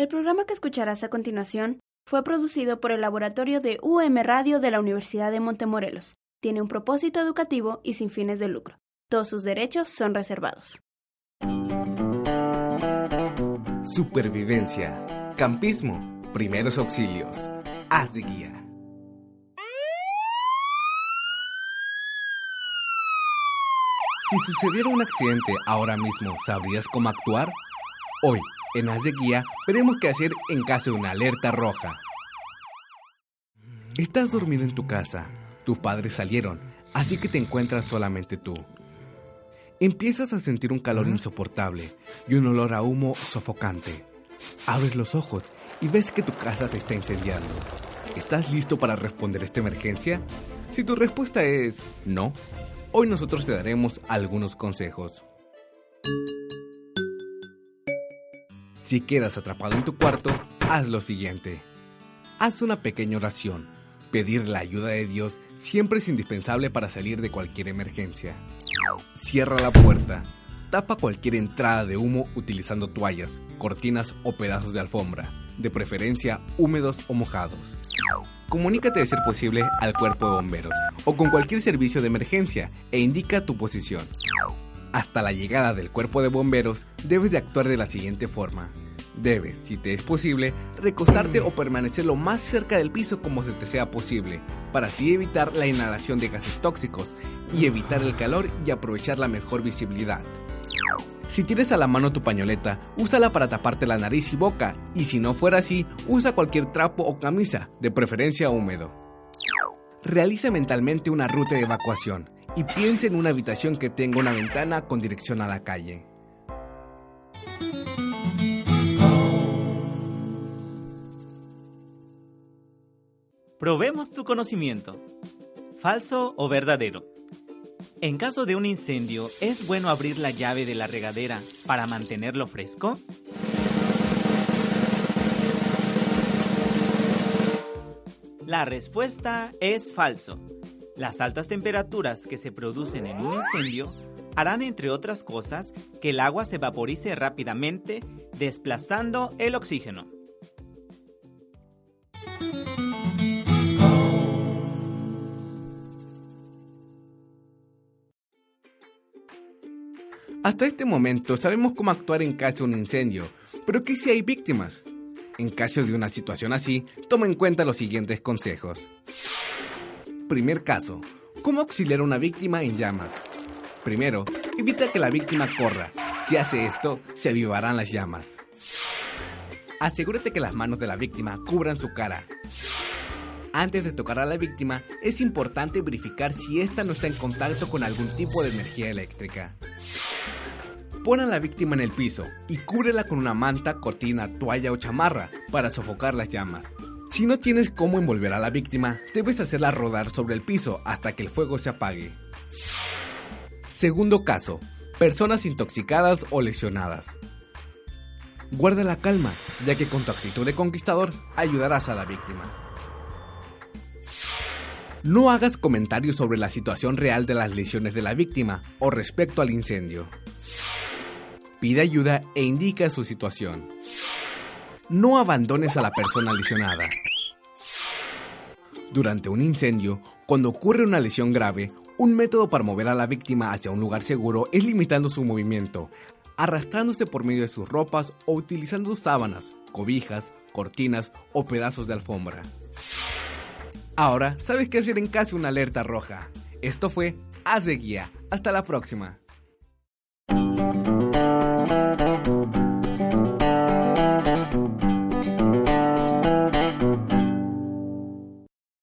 El programa que escucharás a continuación fue producido por el laboratorio de UM Radio de la Universidad de Montemorelos. Tiene un propósito educativo y sin fines de lucro. Todos sus derechos son reservados. Supervivencia, campismo, primeros auxilios, haz de guía. Si sucediera un accidente ahora mismo, ¿sabrías cómo actuar? Hoy, en Haz de Guía, veremos qué hacer en caso de una alerta roja. Estás dormido en tu casa, tus padres salieron, así que te encuentras solamente tú. Empiezas a sentir un calor insoportable y un olor a humo sofocante. Abres los ojos y ves que tu casa te está incendiando. ¿Estás listo para responder esta emergencia? Si tu respuesta es no, hoy nosotros te daremos algunos consejos. Si quedas atrapado en tu cuarto, haz lo siguiente. Haz una pequeña oración. Pedir la ayuda de Dios siempre es indispensable para salir de cualquier emergencia. Cierra la puerta. Tapa cualquier entrada de humo utilizando toallas, cortinas o pedazos de alfombra, de preferencia húmedos o mojados. Comunícate de ser posible al cuerpo de bomberos o con cualquier servicio de emergencia e indica tu posición. Hasta la llegada del cuerpo de bomberos, debes de actuar de la siguiente forma. Debes, si te es posible, recostarte o permanecer lo más cerca del piso como se te sea posible, para así evitar la inhalación de gases tóxicos y evitar el calor y aprovechar la mejor visibilidad. Si tienes a la mano tu pañoleta, úsala para taparte la nariz y boca, y si no fuera así, usa cualquier trapo o camisa, de preferencia húmedo. Realiza mentalmente una ruta de evacuación y piensa en una habitación que tenga una ventana con dirección a la calle. Probemos tu conocimiento. ¿Falso o verdadero? En caso de un incendio, ¿es bueno abrir la llave de la regadera para mantenerlo fresco? La respuesta es falso. Las altas temperaturas que se producen en un incendio harán, entre otras cosas, que el agua se vaporice rápidamente, desplazando el oxígeno. Hasta este momento sabemos cómo actuar en caso de un incendio, pero ¿qué si hay víctimas? En caso de una situación así, toma en cuenta los siguientes consejos. Primer caso, ¿cómo auxiliar a una víctima en llamas? Primero, evita que la víctima corra. Si hace esto, se avivarán las llamas. Asegúrate que las manos de la víctima cubran su cara. Antes de tocar a la víctima, es importante verificar si ésta no está en contacto con algún tipo de energía eléctrica. Pon a la víctima en el piso y cúbrela con una manta, cortina, toalla o chamarra para sofocar las llamas. Si no tienes cómo envolver a la víctima, debes hacerla rodar sobre el piso hasta que el fuego se apague. Segundo caso, personas intoxicadas o lesionadas. Guarda la calma, ya que con tu actitud de conquistador ayudarás a la víctima. No hagas comentarios sobre la situación real de las lesiones de la víctima o respecto al incendio. Pide ayuda e indica su situación. No abandones a la persona lesionada. Durante un incendio, cuando ocurre una lesión grave, un método para mover a la víctima hacia un lugar seguro es limitando su movimiento, arrastrándose por medio de sus ropas o utilizando sábanas, cobijas, cortinas o pedazos de alfombra. Ahora sabes qué hacer en caso de una alerta roja. Esto fue Haz de Guía. Hasta la próxima.